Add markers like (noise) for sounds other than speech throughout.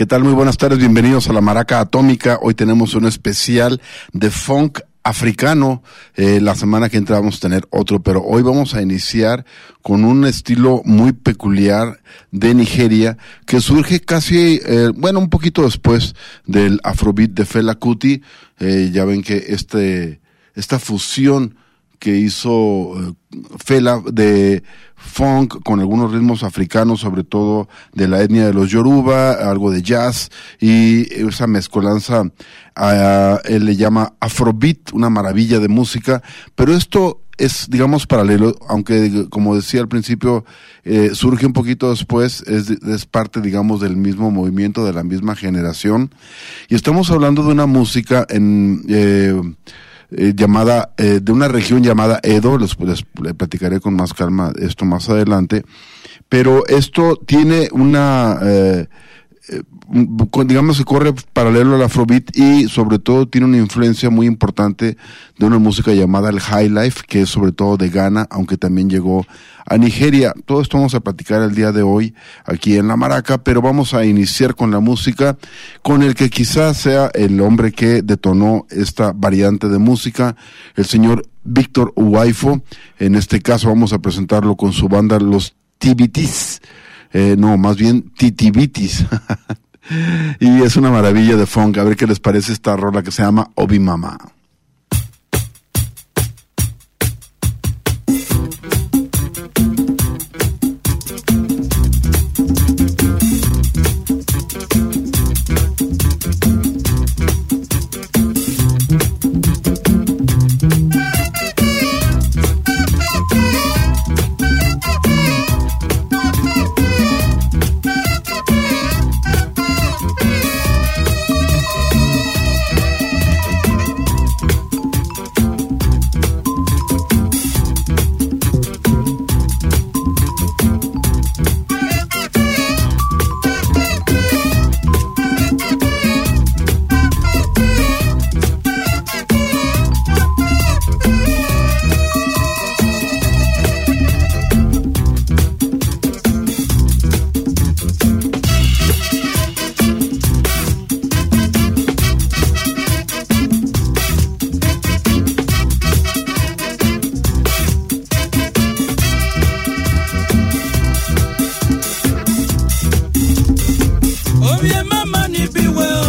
¿Qué tal? Muy buenas tardes, bienvenidos a la Maraca Atómica. Hoy tenemos un especial de funk africano. Eh, la semana que entra vamos a tener otro, pero hoy vamos a iniciar con un estilo muy peculiar de Nigeria que surge casi, eh, bueno, un poquito después del Afrobeat de Fela Kuti. Eh, ya ven que este, esta fusión que hizo eh, Fela de funk con algunos ritmos africanos, sobre todo de la etnia de los Yoruba, algo de jazz y esa mezcolanza él le llama Afrobeat, una maravilla de música, pero esto es, digamos, paralelo, aunque como decía al principio, eh, surge un poquito después, es, es, parte, digamos, del mismo movimiento, de la misma generación, y estamos hablando de una música en... Eh, eh, llamada, eh, de una región llamada Edo, les, les, platicaré con más calma esto más adelante, pero esto tiene una, eh, digamos que corre paralelo al Afrobeat y sobre todo tiene una influencia muy importante de una música llamada el High Life, que es sobre todo de Ghana, aunque también llegó a Nigeria. Todo esto vamos a platicar el día de hoy aquí en La Maraca, pero vamos a iniciar con la música, con el que quizás sea el hombre que detonó esta variante de música, el señor Víctor Uwaifo. En este caso vamos a presentarlo con su banda Los Tibitis. Eh, no, más bien Titibitis. (laughs) y es una maravilla de funk. A ver qué les parece esta rola que se llama Obi Mama. yeah, my money be well.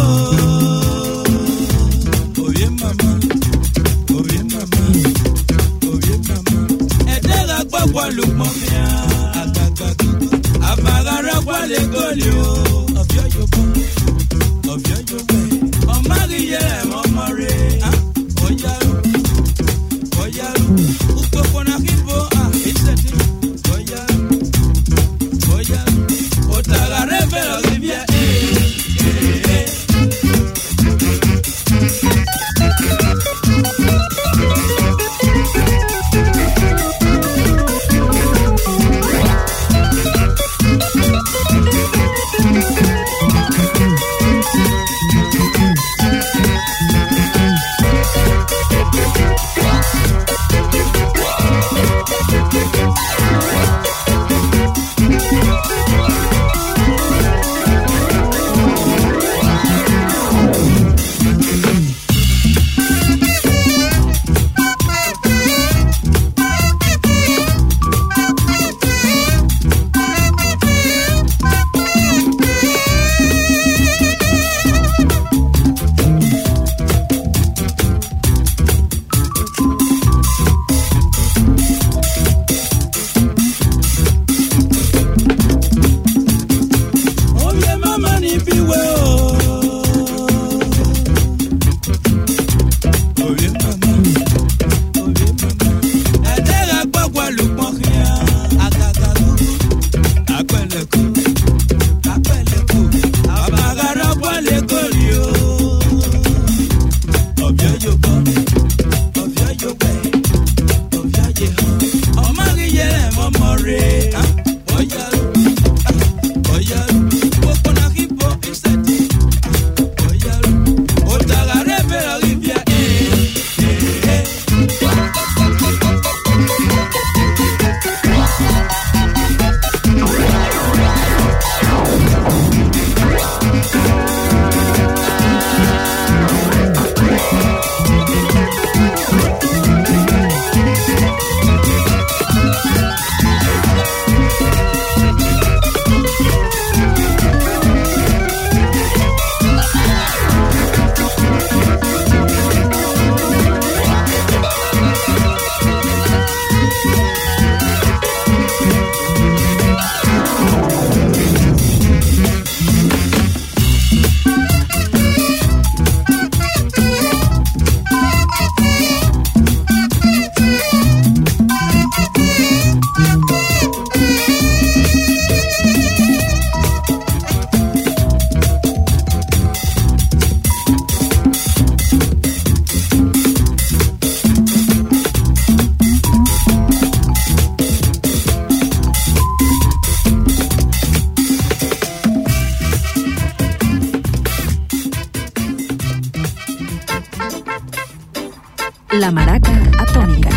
La Maraca Atómica.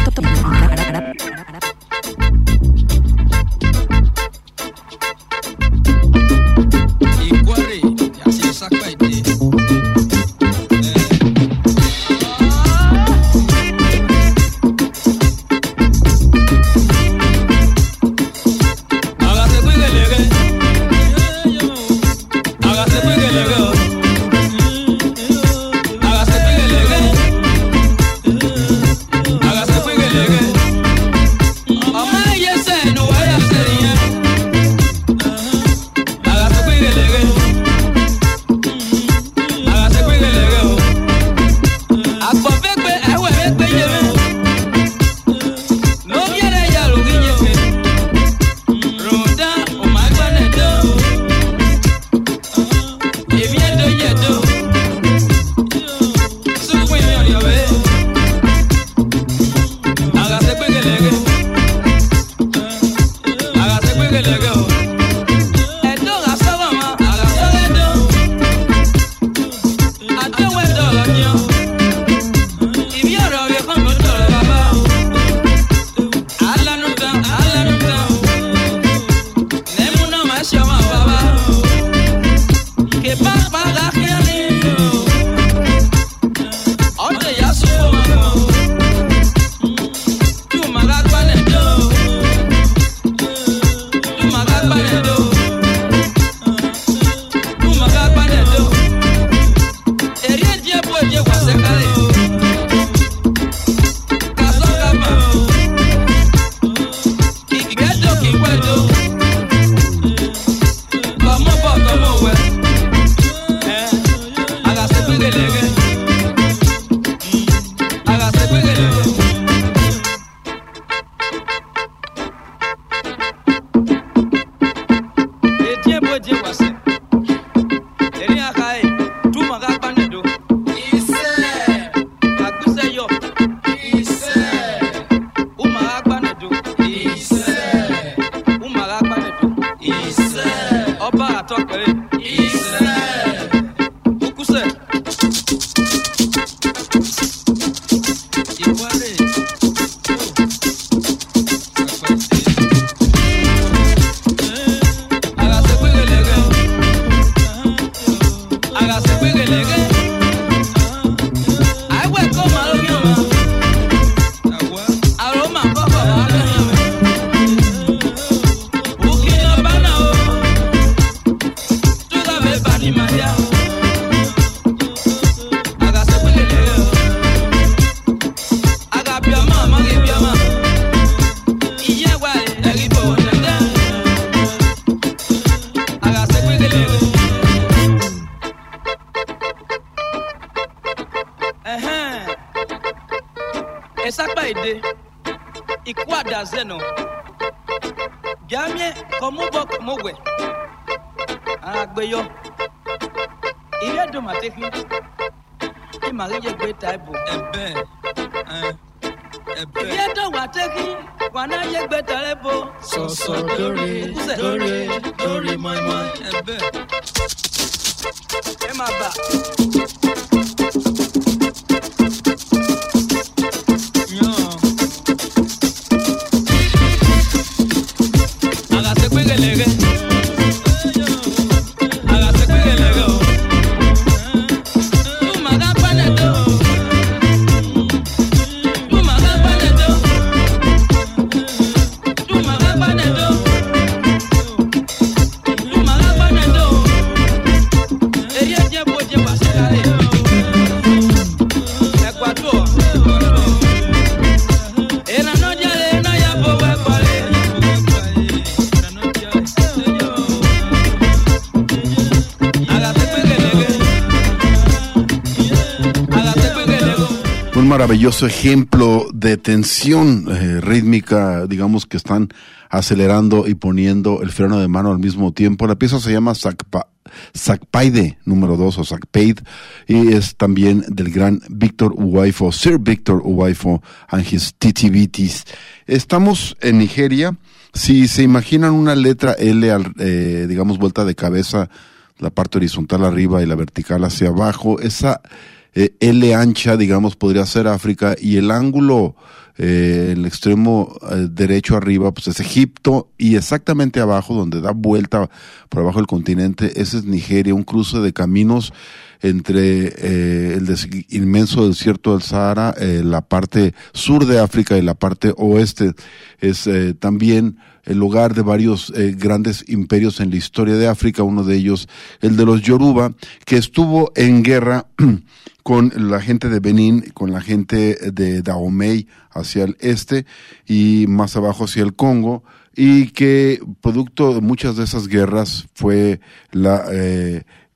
Friday, Ikwada Zeno, Gamye Komubok Mowe, Agbeyo, Iredo Matefi, Imarije Gbe Taibo, Ebe, eh, Ebe, Iredo Matefi, Wanaye Gbe Taibo, Soso Dore, Dore, Dore, Moi Moi, Ebe, Emaba. Ejemplo de tensión eh, rítmica, digamos que están acelerando y poniendo el freno de mano al mismo tiempo. La pieza se llama Sakpaide número 2 o Sakpaid y es también del gran Víctor Uwaifo, Sir Víctor Uwaifo and his titivitis. Estamos en Nigeria. Si se imaginan una letra L, eh, digamos, vuelta de cabeza, la parte horizontal arriba y la vertical hacia abajo, esa eh, L ancha, digamos, podría ser África, y el ángulo eh, el extremo eh, derecho arriba, pues es Egipto, y exactamente abajo, donde da vuelta por abajo del continente, ese es Nigeria, un cruce de caminos entre el inmenso desierto del Sahara, la parte sur de África y la parte oeste. Es también el lugar de varios grandes imperios en la historia de África, uno de ellos el de los Yoruba, que estuvo en guerra (clears throat) con la gente de Benín, con la gente de Dahomey hacia el este y más abajo hacia el Congo, y que producto de muchas de esas guerras fue la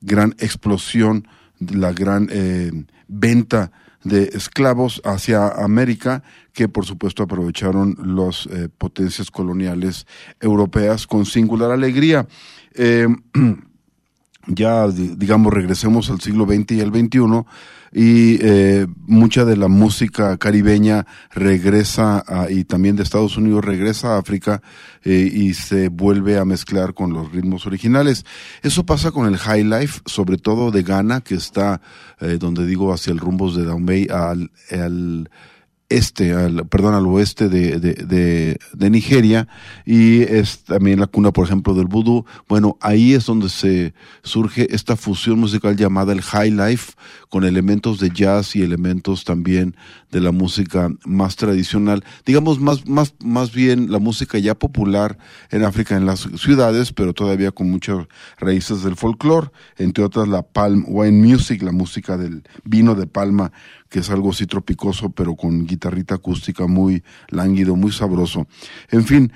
gran explosión, la gran eh, venta de esclavos hacia América, que por supuesto aprovecharon las eh, potencias coloniales europeas con singular alegría. Eh, (clears throat) ya, digamos, regresemos al siglo XX y al XXI y eh, mucha de la música caribeña regresa y también de Estados Unidos regresa a África eh, y se vuelve a mezclar con los ritmos originales. Eso pasa con el high life, sobre todo de Ghana, que está, eh, donde digo, hacia el rumbos de Dahomey al, al este, al, perdón, al oeste de, de, de, Nigeria y es también la cuna, por ejemplo, del vudú. Bueno, ahí es donde se surge esta fusión musical llamada el high life con elementos de jazz y elementos también de la música más tradicional, digamos más, más, más bien la música ya popular en África, en las ciudades, pero todavía con muchas raíces del folclore, entre otras la palm wine music, la música del vino de palma que es algo así tropicoso, pero con guitarrita acústica muy lánguido, muy sabroso. En fin,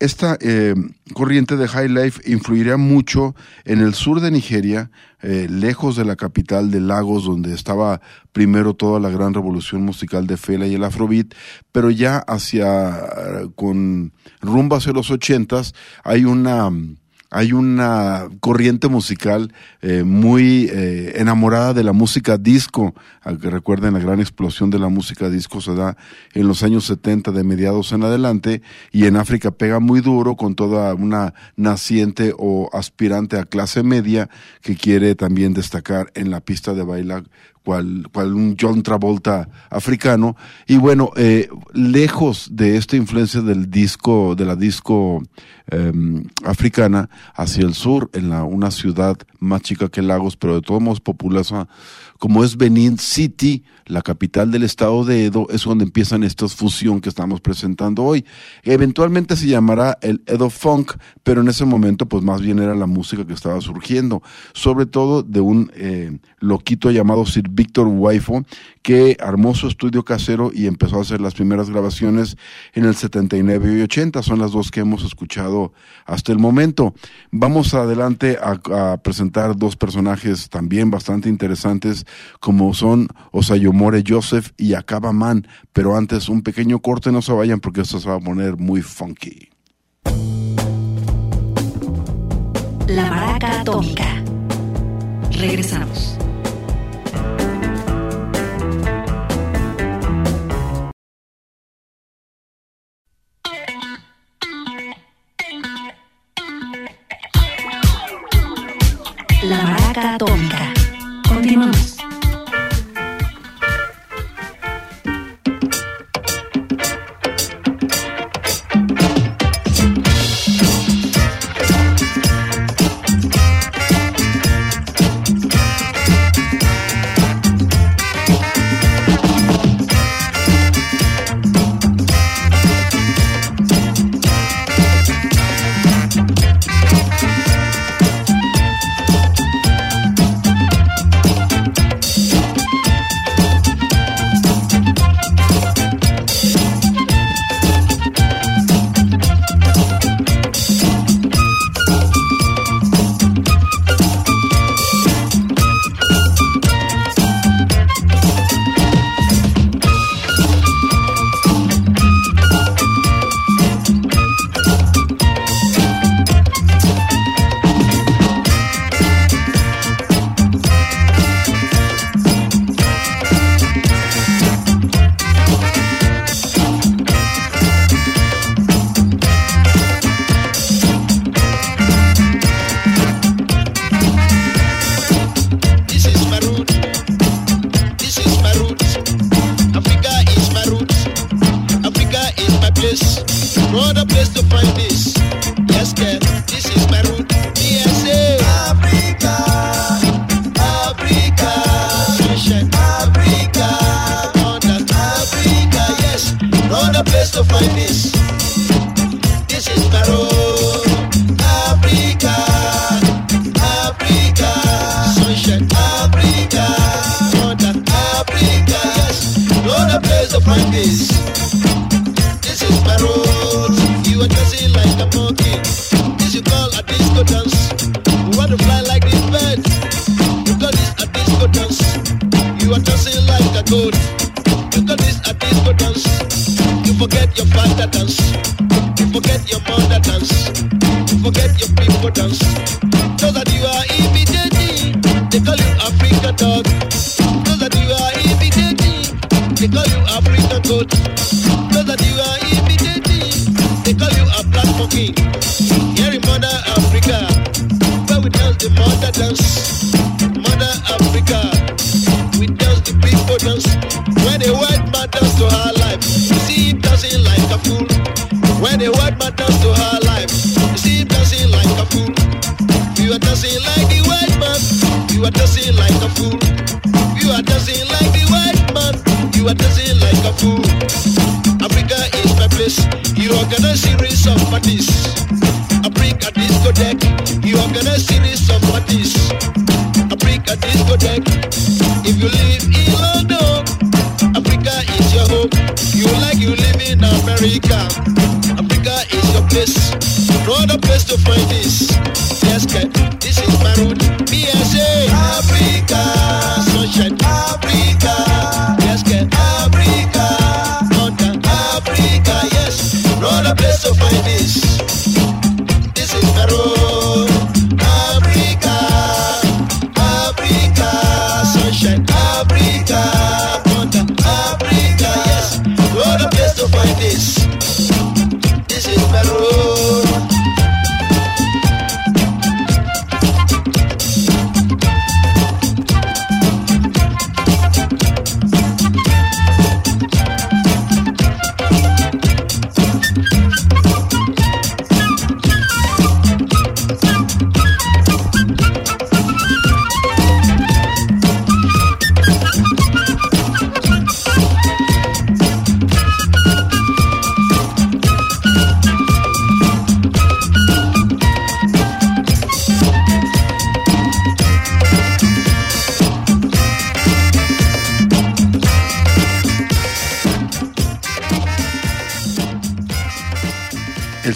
esta eh, corriente de High Life influiría mucho en el sur de Nigeria, eh, lejos de la capital de Lagos, donde estaba primero toda la gran revolución musical de Fela y el Afrobeat, pero ya hacia, con rumbo hacia los ochentas, hay una hay una corriente musical eh, muy eh, enamorada de la música disco, que recuerden la gran explosión de la música disco se da en los años 70 de mediados en adelante y en África pega muy duro con toda una naciente o aspirante a clase media que quiere también destacar en la pista de baile cual, un John Travolta africano. Y bueno, eh, lejos de esta influencia del disco, de la disco em, africana, hacia el sur, en la, una ciudad más chica que Lagos, pero de todos modos populosa, como es Benin City, la capital del estado de Edo, es donde empiezan esta fusión que estamos presentando hoy. Eventualmente se llamará el Edo Funk, pero en ese momento pues más bien era la música que estaba surgiendo, sobre todo de un eh, loquito llamado Sir Victor Waifo, que armó su estudio casero y empezó a hacer las primeras grabaciones en el 79 y 80, son las dos que hemos escuchado hasta el momento. Vamos adelante a, a presentar dos personajes también bastante interesantes como son Osayomore Joseph y Acaba Man. Pero antes, un pequeño corte, no se vayan porque esto se va a poner muy funky. La maraca atómica. Regresamos. Maraca atómica. Continuamos. When white man dance to her life, you see him dancing like a fool. When white man dance to her life, you see him dancing like a fool. You are dancing like the white man, you are dancing like a fool. You are dancing like the white man, you are dancing like a fool. Africa is my place. You organize series of parties. I bring a discotheque. You organize series of parties. I bring a discotheque. If you live in London, Africa your home. You like you live in America. Africa is your place. No other place to find this. Yes, this is my root.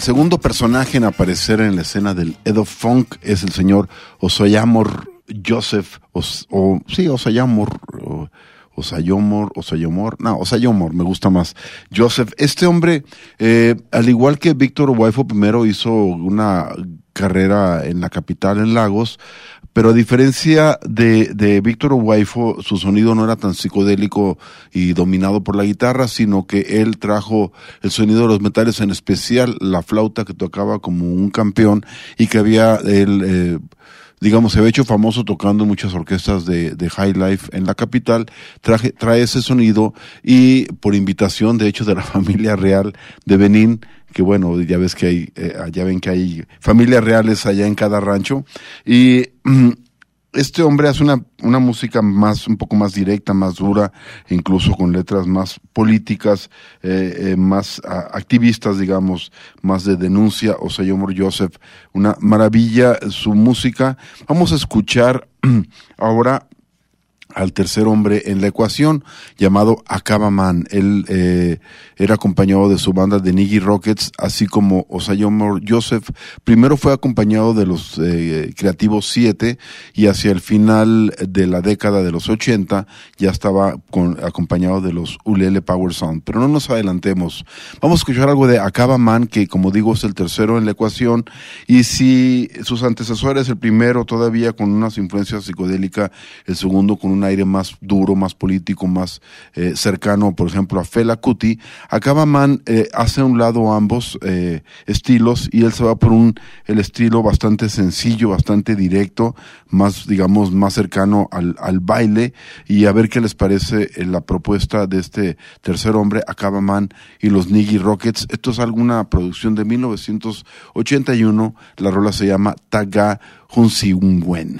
El segundo personaje en aparecer en la escena del Edo Funk es el señor Osoyamor Joseph, Os- o sí, Osayamor, o- Osayomor, Osayomor, no, Osayomor, me gusta más. Joseph, este hombre, eh, al igual que Víctor Waifo primero hizo una carrera en la capital, en Lagos, pero a diferencia de, de Víctor Waifo, su sonido no era tan psicodélico y dominado por la guitarra, sino que él trajo el sonido de los metales, en especial la flauta que tocaba como un campeón y que había él, eh, digamos, se había hecho famoso tocando muchas orquestas de, de High Life en la capital, traje, trae ese sonido y por invitación, de hecho, de la (laughs) familia real de Benín, que bueno, ya ves que hay, eh, ya ven que hay familias reales allá en cada rancho, y (clears throat) este hombre hace una, una música más, un poco más directa, más dura, incluso con letras más políticas, eh, eh, más activistas, digamos, más de denuncia. O sea, Joseph, una maravilla su música. Vamos a escuchar (clears throat) ahora al tercer hombre en la ecuación, llamado Acabaman. Él eh, era acompañado de su banda de Niggy Rockets, así como Osayomor Joseph. Primero fue acompañado de los eh, Creativos 7 y hacia el final de la década de los 80 ya estaba con, acompañado de los Ulele Power Sound. Pero no nos adelantemos. Vamos a escuchar algo de Acabaman, que como digo es el tercero en la ecuación. Y si sus antecesores, el primero todavía con unas influencias psicodélicas, el segundo con un aire más duro, más político, más eh, cercano, por ejemplo, a Fela Kuti, Acabaman eh, hace a un lado ambos eh, estilos y él se va por un el estilo bastante sencillo, bastante directo, más digamos más cercano al, al baile y a ver qué les parece eh, la propuesta de este tercer hombre, Acabaman y los Niggy Rockets. Esto es alguna producción de 1981, la rola se llama Taga Hunsiungwen.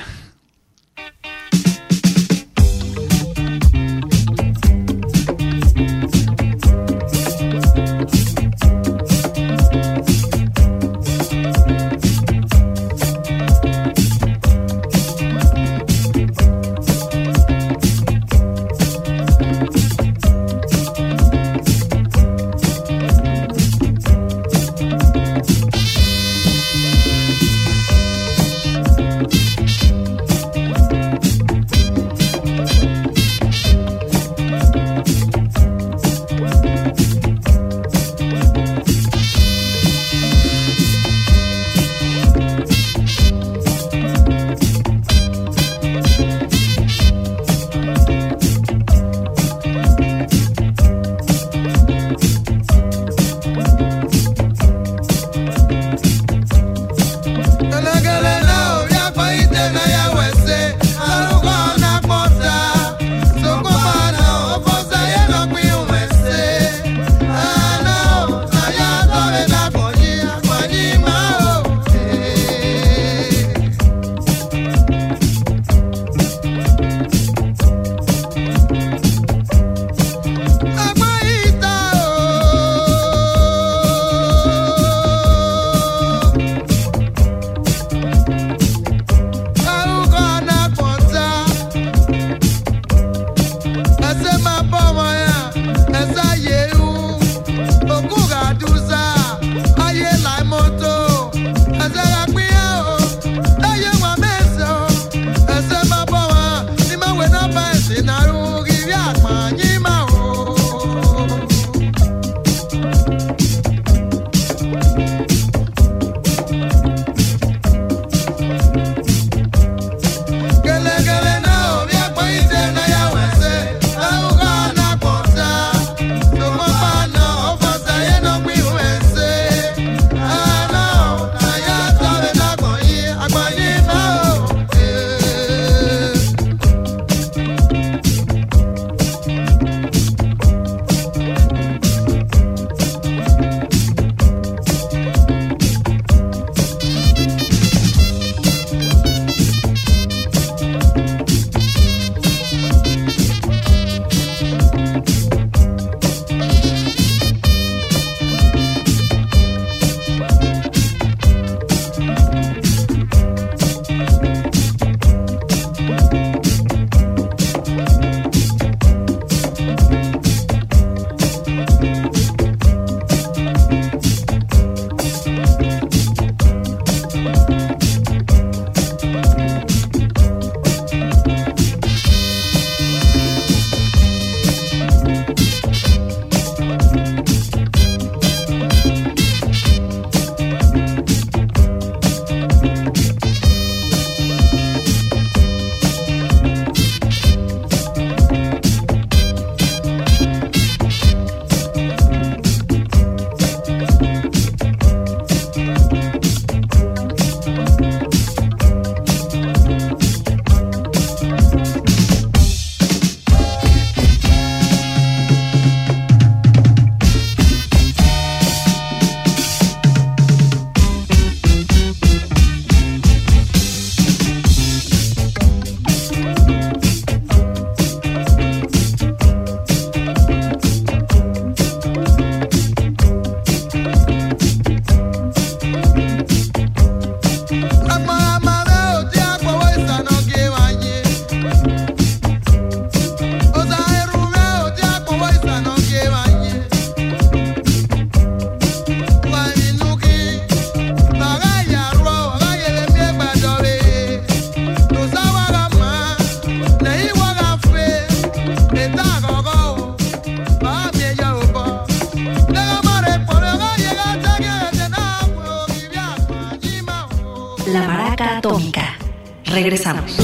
Regresamos.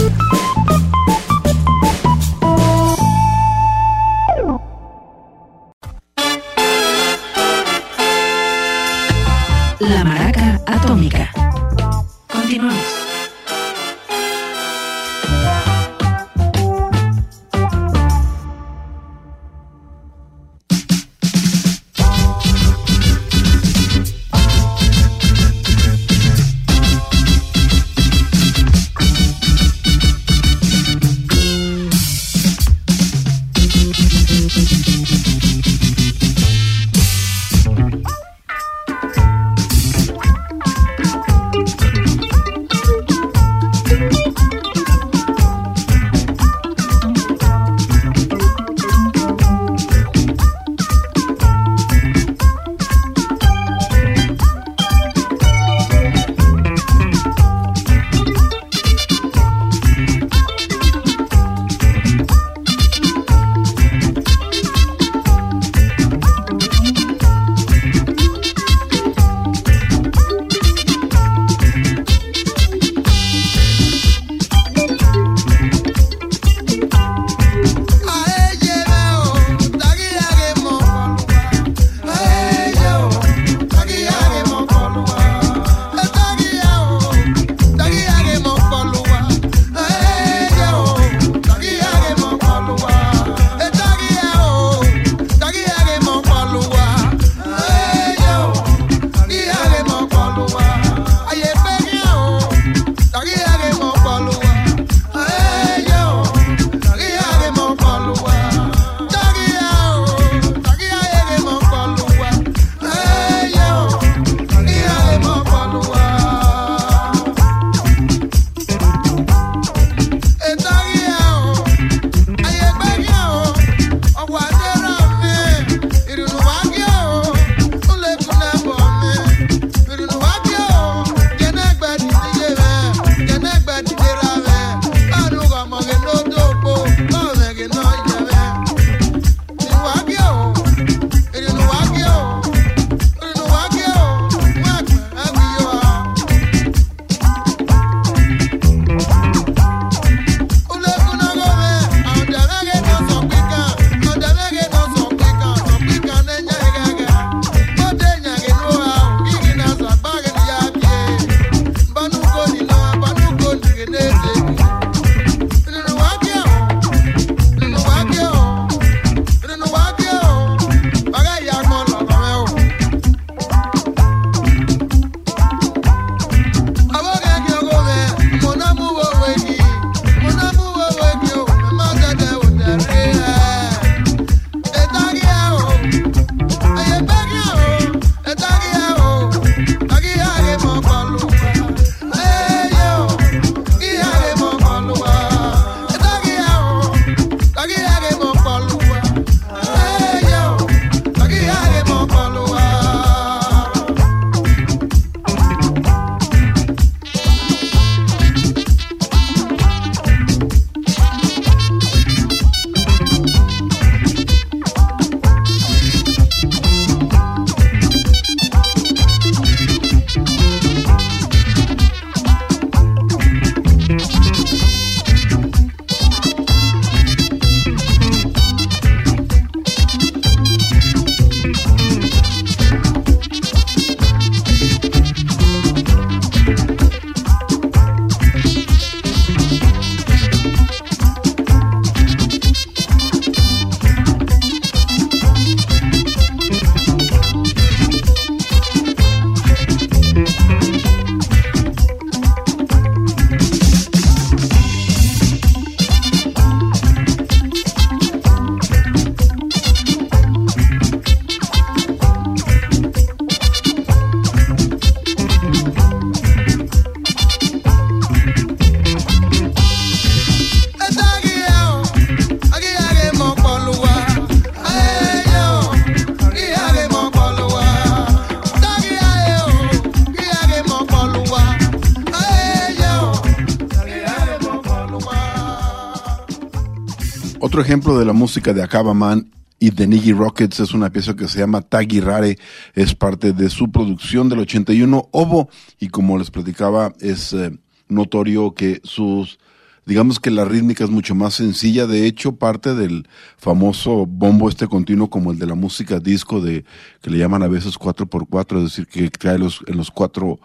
Otro ejemplo de la música de Akaba Man y de Niggy Rockets es una pieza que se llama Taggy Rare, es parte de su producción del 81 Ovo y como les platicaba es eh, notorio que sus digamos que la rítmica es mucho más sencilla, de hecho parte del famoso bombo este continuo como el de la música disco de que le llaman a veces 4x4, es decir, que trae los en los cuatro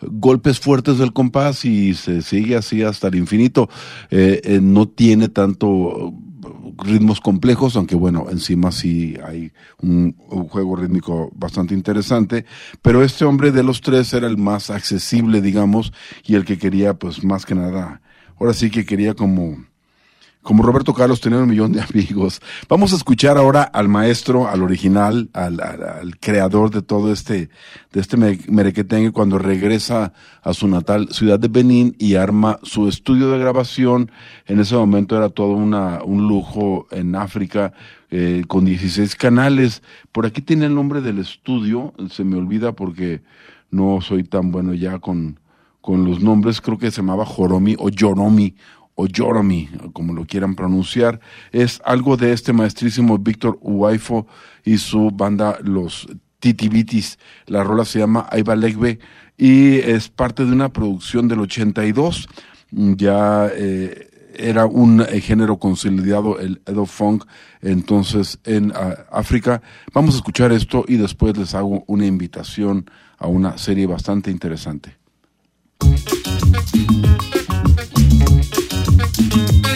golpes fuertes del compás y se sigue así hasta el infinito. Eh, eh, no tiene tanto ritmos complejos, aunque bueno, encima sí hay un, un, juego rítmico bastante interesante, pero este hombre de los tres era el más accesible, digamos, y el que quería pues más que nada, ahora sí que quería como como Roberto Carlos tenía un millón de (laughs) amigos. Vamos a escuchar ahora al maestro, al original, al, al, al creador de todo este, de este merequetengue cuando regresa a su natal ciudad de Benín y arma su estudio de grabación. En ese momento era todo una, un lujo en África, eh, con 16 canales. Por aquí tiene el nombre del estudio, se me olvida porque no soy tan bueno ya con, con los nombres, creo que se llamaba Joromi o Yoromi o Joromi, como lo quieran pronunciar, es algo de este maestrísimo Víctor Uwaifo y su banda Los Titibitis. La rola se llama Aiba Legbe y es parte de una producción del 82. Ya eh, era un eh, género consolidado, el Edo Funk, entonces en uh, África. Vamos a escuchar esto y después les hago una invitación a una serie bastante interesante.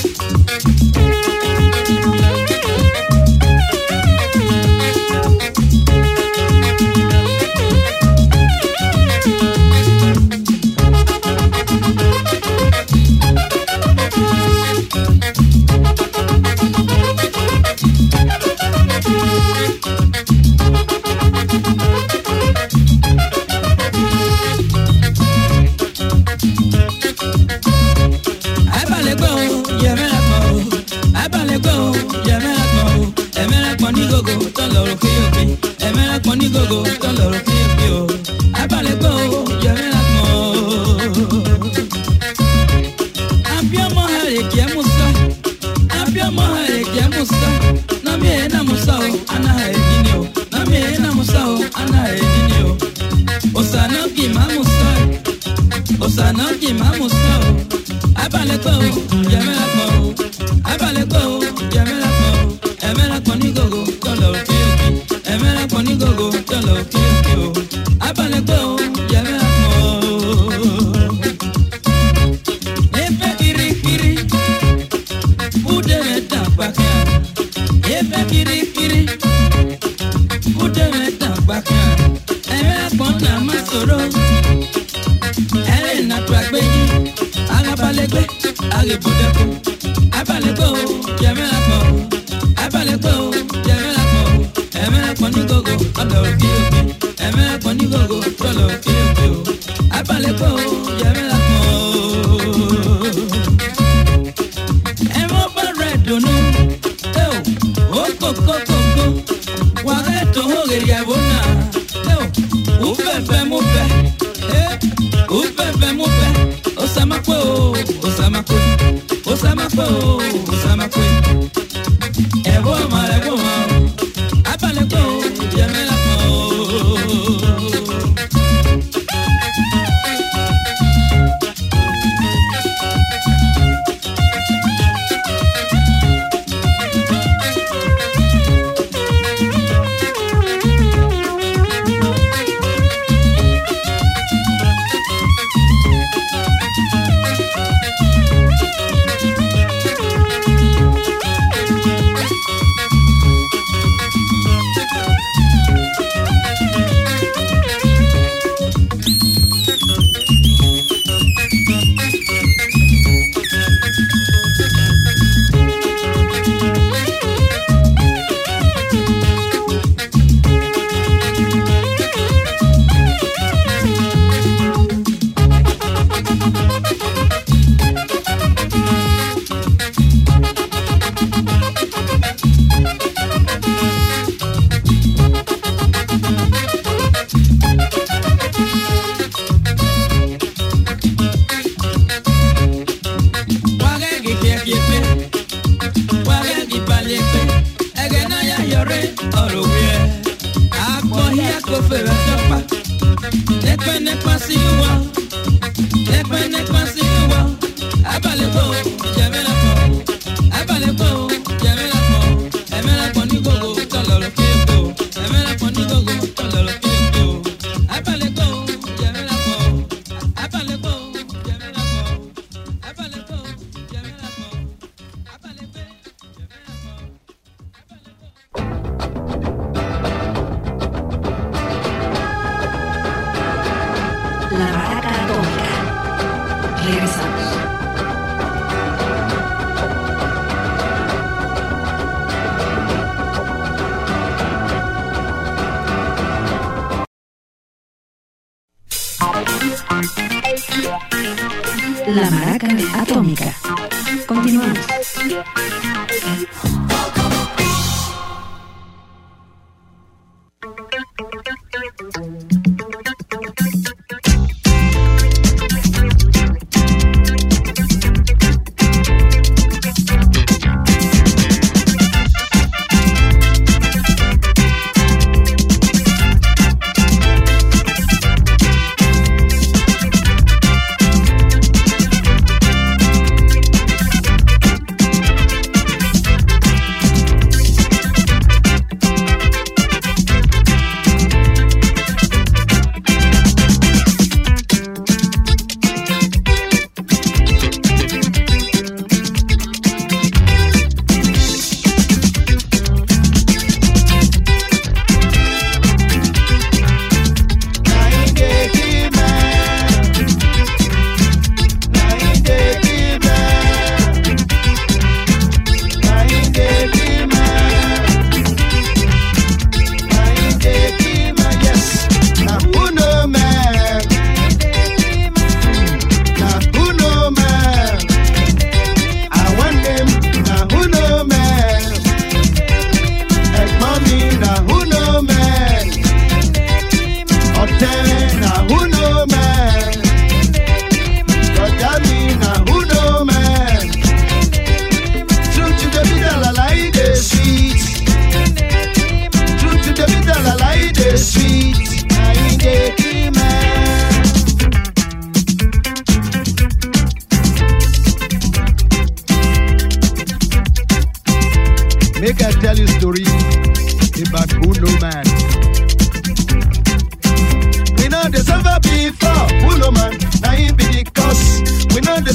Thank you. gogo tó ń lọ́rùn kíyòkì ẹ̀mẹ́rẹ́ pọ̀ ní gogo tó ń lọ́rùn kíyòkì o. Abalẹ̀ gbọ́ o yẹ̀mẹ́rẹ́ pọ̀ o. abiamọ ha èkì ẹ musa abiamọ ha èkì ẹ musa nami ẹ̀ na musa o ana ha èdí ni o. Nami ẹ̀ na musa o ana ha èdí ni o. Osana kì má musa osana kì má musa o. Abalẹ̀ gbọ́ o yẹ̀mẹ́rẹ́ pọ̀ o. Abalẹ̀ gbọ́ o yẹ̀mẹ́rẹ́ pọ̀ o. Ẹ̀mẹ́rẹ́ pọ̀ ní gogo. tagbaka ebe kirikiri udere tagbaka na jẹmẹ akọ jẹmẹ akọ ẹmẹ ẹmẹ. We know the suffer before, who no man, now he be the cause. We know the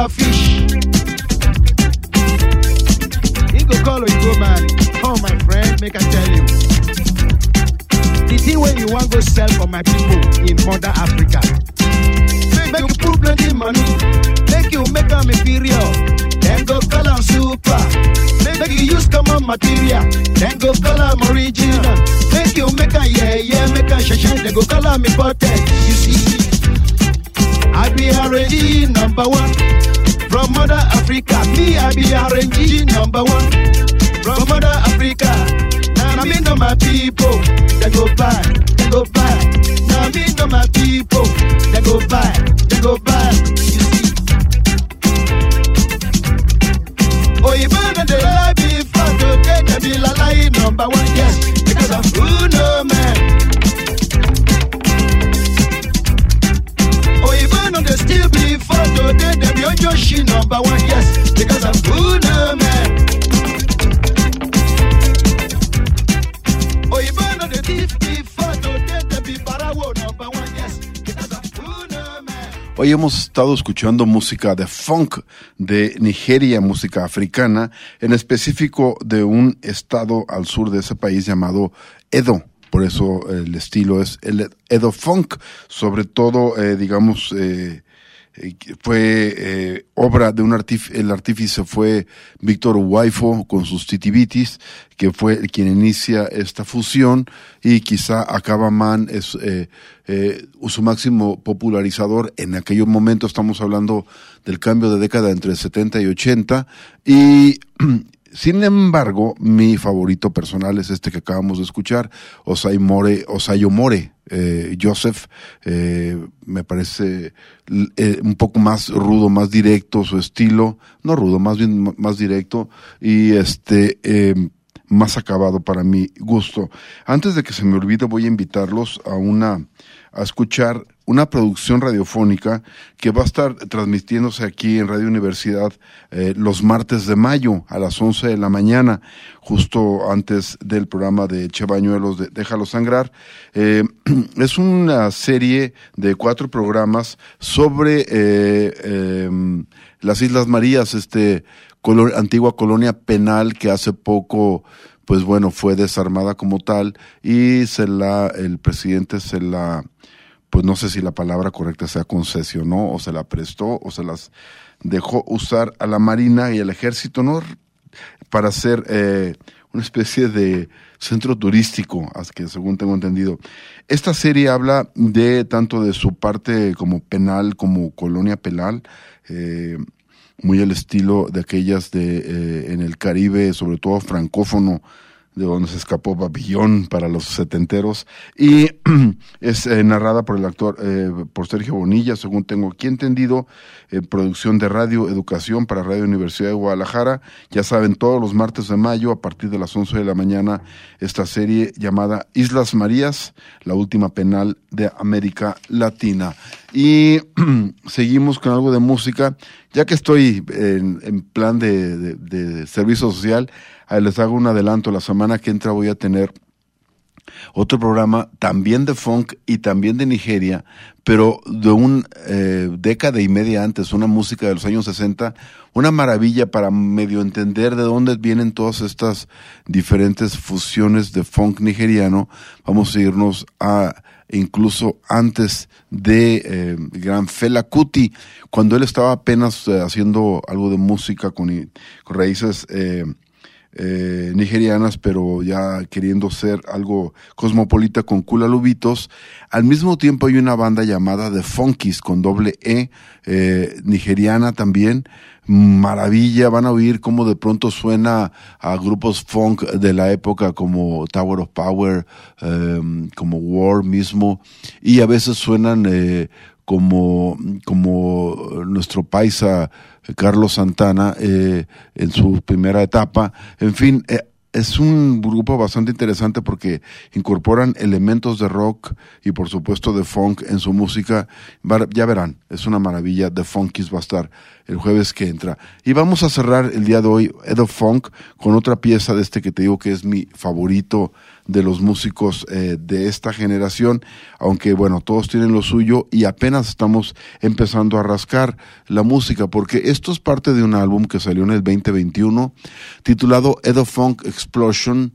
boga fish. He go call Oyibo man, come my friend, make I tell you. The thing wey you wan go sell for my people in mother Africa. Make you put plenty money, make you make am inferior, then go call am super. Make you use common material, then go call am original. Make you make am yeah yeah, make am shine then go call am imported. You see, I be RNG number one from mother Africa. Me I be RNG number one from mother Africa. Now me know my people, they go buy, they go buy. Now me know my people, they go buy, they go back. You see. Oh, you better they lie before today, they be la number one, yes, because of who Hoy hemos estado escuchando música de funk de Nigeria, música africana, en específico de un estado al sur de ese país llamado Edo. Por eso el estilo es el Edo Funk, sobre todo, eh, digamos, eh, fue eh, obra de un artífice, el artífice fue Víctor Waifo con sus titibitis, que fue quien inicia esta fusión y quizá Acaba Man es eh, eh, su máximo popularizador en aquellos momentos, estamos hablando del cambio de década entre 70 y 80 y (clears throat) sin embargo, mi favorito personal es este que acabamos de escuchar, Osai More, Osayo More, eh, Joseph, eh, me parece eh, un poco más rudo, más directo su estilo, no rudo, más bien más directo. Y este eh, más acabado para mi gusto. Antes de que se me olvide, voy a invitarlos a una a escuchar una producción radiofónica que va a estar transmitiéndose aquí en Radio Universidad eh, los martes de mayo a las 11 de la mañana, justo antes del programa de Che Bañuelos de Déjalo Sangrar. Eh, (clears throat) es una serie de cuatro programas sobre eh, em, las Islas Marías, este antigua colonia penal que hace poco pues bueno, fue desarmada como tal y se la, el presidente se la, pues no sé si la palabra correcta sea concesionó o se la prestó o se las dejó usar a la Marina y al Ejército, ¿no? Para hacer eh, una especie de centro turístico, que según tengo entendido. Esta serie habla de tanto de su parte como penal, como colonia penal, eh, muy al estilo de aquellas de eh, en el Caribe, sobre todo francófono, de donde se escapó Babillón para los setenteros. Y (clears throat) es eh, narrada por el actor eh, por Sergio Bonilla según tengo aquí entendido eh, producción de radio educación para Radio Universidad de Guadalajara. Ya saben todos los martes de mayo a partir de las 11 de la mañana esta serie llamada Islas Marías la última penal de América Latina y (clears throat) seguimos con algo de música ya que estoy en, plan de, servicio social les hago un adelanto la semana que entra voy a tener otro programa también de funk y también de Nigeria, pero de un eh, década y media antes, una música de los años 60, una maravilla para medio entender de dónde vienen todas estas diferentes fusiones de funk nigeriano. Vamos a irnos a incluso antes de eh, gran Fela Kuti, cuando él estaba apenas eh, haciendo algo de música con, con raíces eh, nigerianas, pero ya queriendo ser algo cosmopolita con Kula Lubitos. Al mismo tiempo hay una banda llamada The Funkies con doble E, nigeriana también. Maravilla, van a oír cómo de pronto suena a grupos funk de la época como Tower of Power, eh, como War mismo, y a veces suenan eh, como, como nuestro paisa Carlos Santana eh, en su primera etapa. En fin, eh, es un grupo bastante interesante porque incorporan elementos de rock y por supuesto de funk en su música. Ya verán, es una maravilla. The Funkies va a estar el jueves que entra. Y vamos a cerrar el día de hoy Edo Funk con otra pieza de este que te digo que es mi favorito de los músicos eh, de esta generación, aunque bueno, todos tienen lo suyo y apenas estamos empezando a rascar la música, porque esto es parte de un álbum que salió en el 2021 titulado Edo Funk Explosion.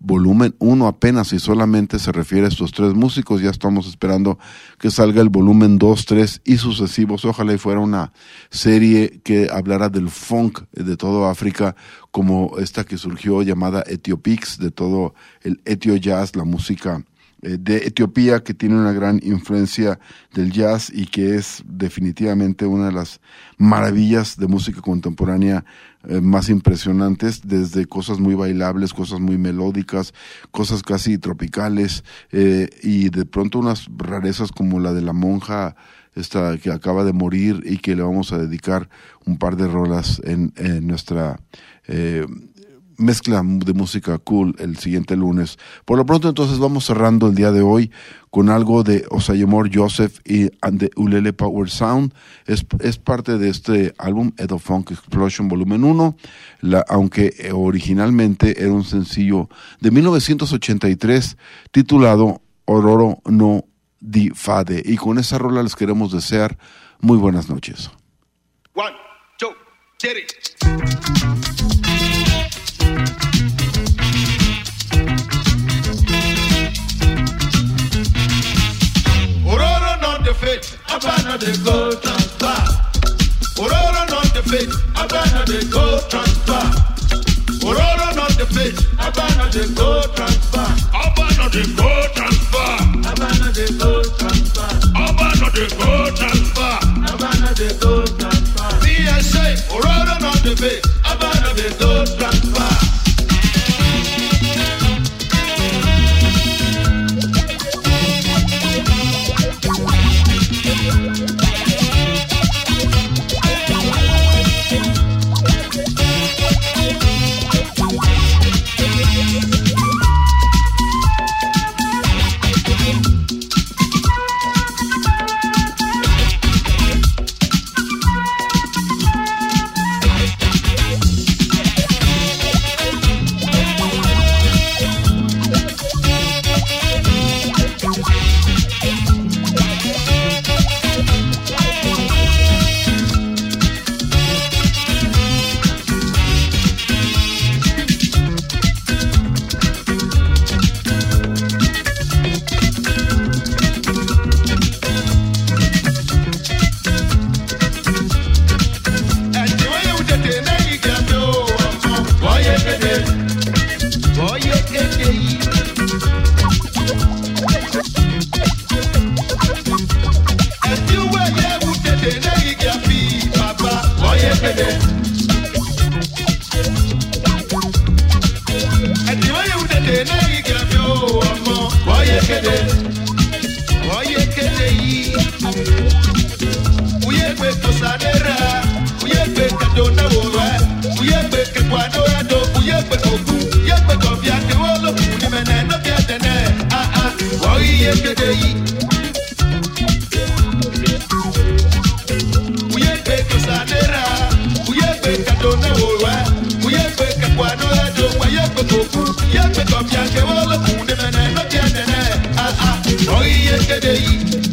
Volumen 1 apenas y solamente se refiere a estos tres músicos. Ya estamos esperando que salga el volumen 2, 3 y sucesivos. Ojalá y fuera una serie que hablara del funk de todo África, como esta que surgió llamada Etiopix, de todo el etio jazz, la música eh, de Etiopía, que tiene una gran influencia del jazz y que es definitivamente una de las maravillas de música contemporánea eh, más impresionantes, desde cosas muy bailables, cosas muy melódicas, cosas casi tropicales, eh, y de pronto unas rarezas como la de la monja esta que acaba de morir y que le vamos a dedicar un par de rolas en, nuestra eh, mezcla de música cool el siguiente lunes. Por lo pronto entonces vamos cerrando el día de hoy con algo de Osayemor Joseph y and the Ulele Power Sound. Es, es parte de este álbum Edo Funk Explosion Volumen 1, la, aunque eh, originalmente era un sencillo de 1983 titulado Ororo no Di Fade. Y con esa rola les queremos desear muy buenas noches. One, two, Abana no gold transfer. Ororo no dey fake, Abba no dey transfer. Ororo no dey fake, Abba no dey go transfer. Abba no dey transfer. Abba no dey transfer. Abba no dey transfer. Abba Ororo no dey fake, Abba no dey transfer. kede oye kede yi uye gbe kosadera uye gbe kadona wowa uye gbe kekwado ado uye gbe ogu uye gbe kọfia kewo olokun ni mẹnẹ nobi ẹdẹnẹ aa ah, ah, oye kede yi. uye gbe kosadera uye gbe kadona wowa uye gbe. No,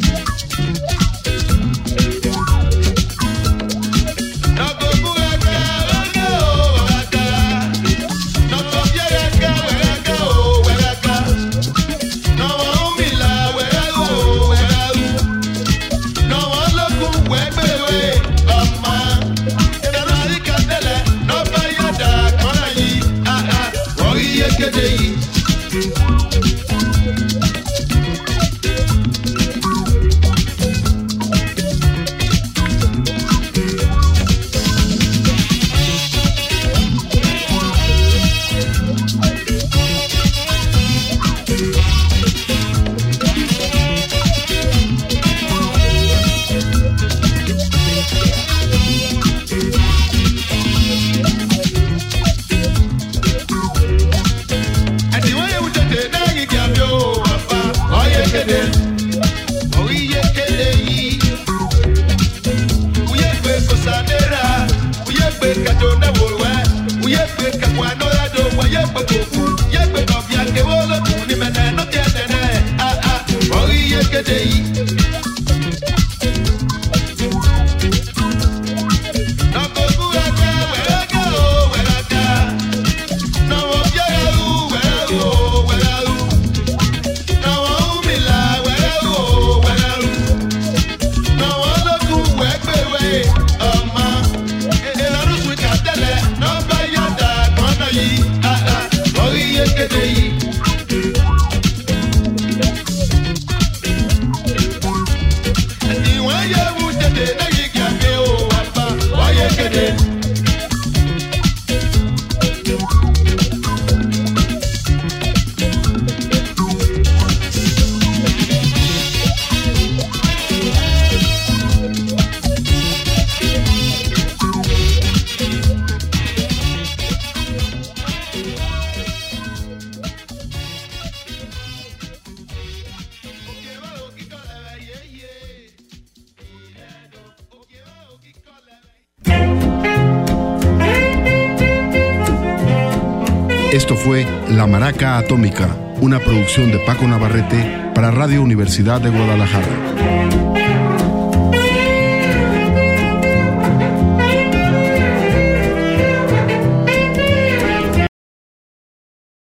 Universidad de Guadalajara.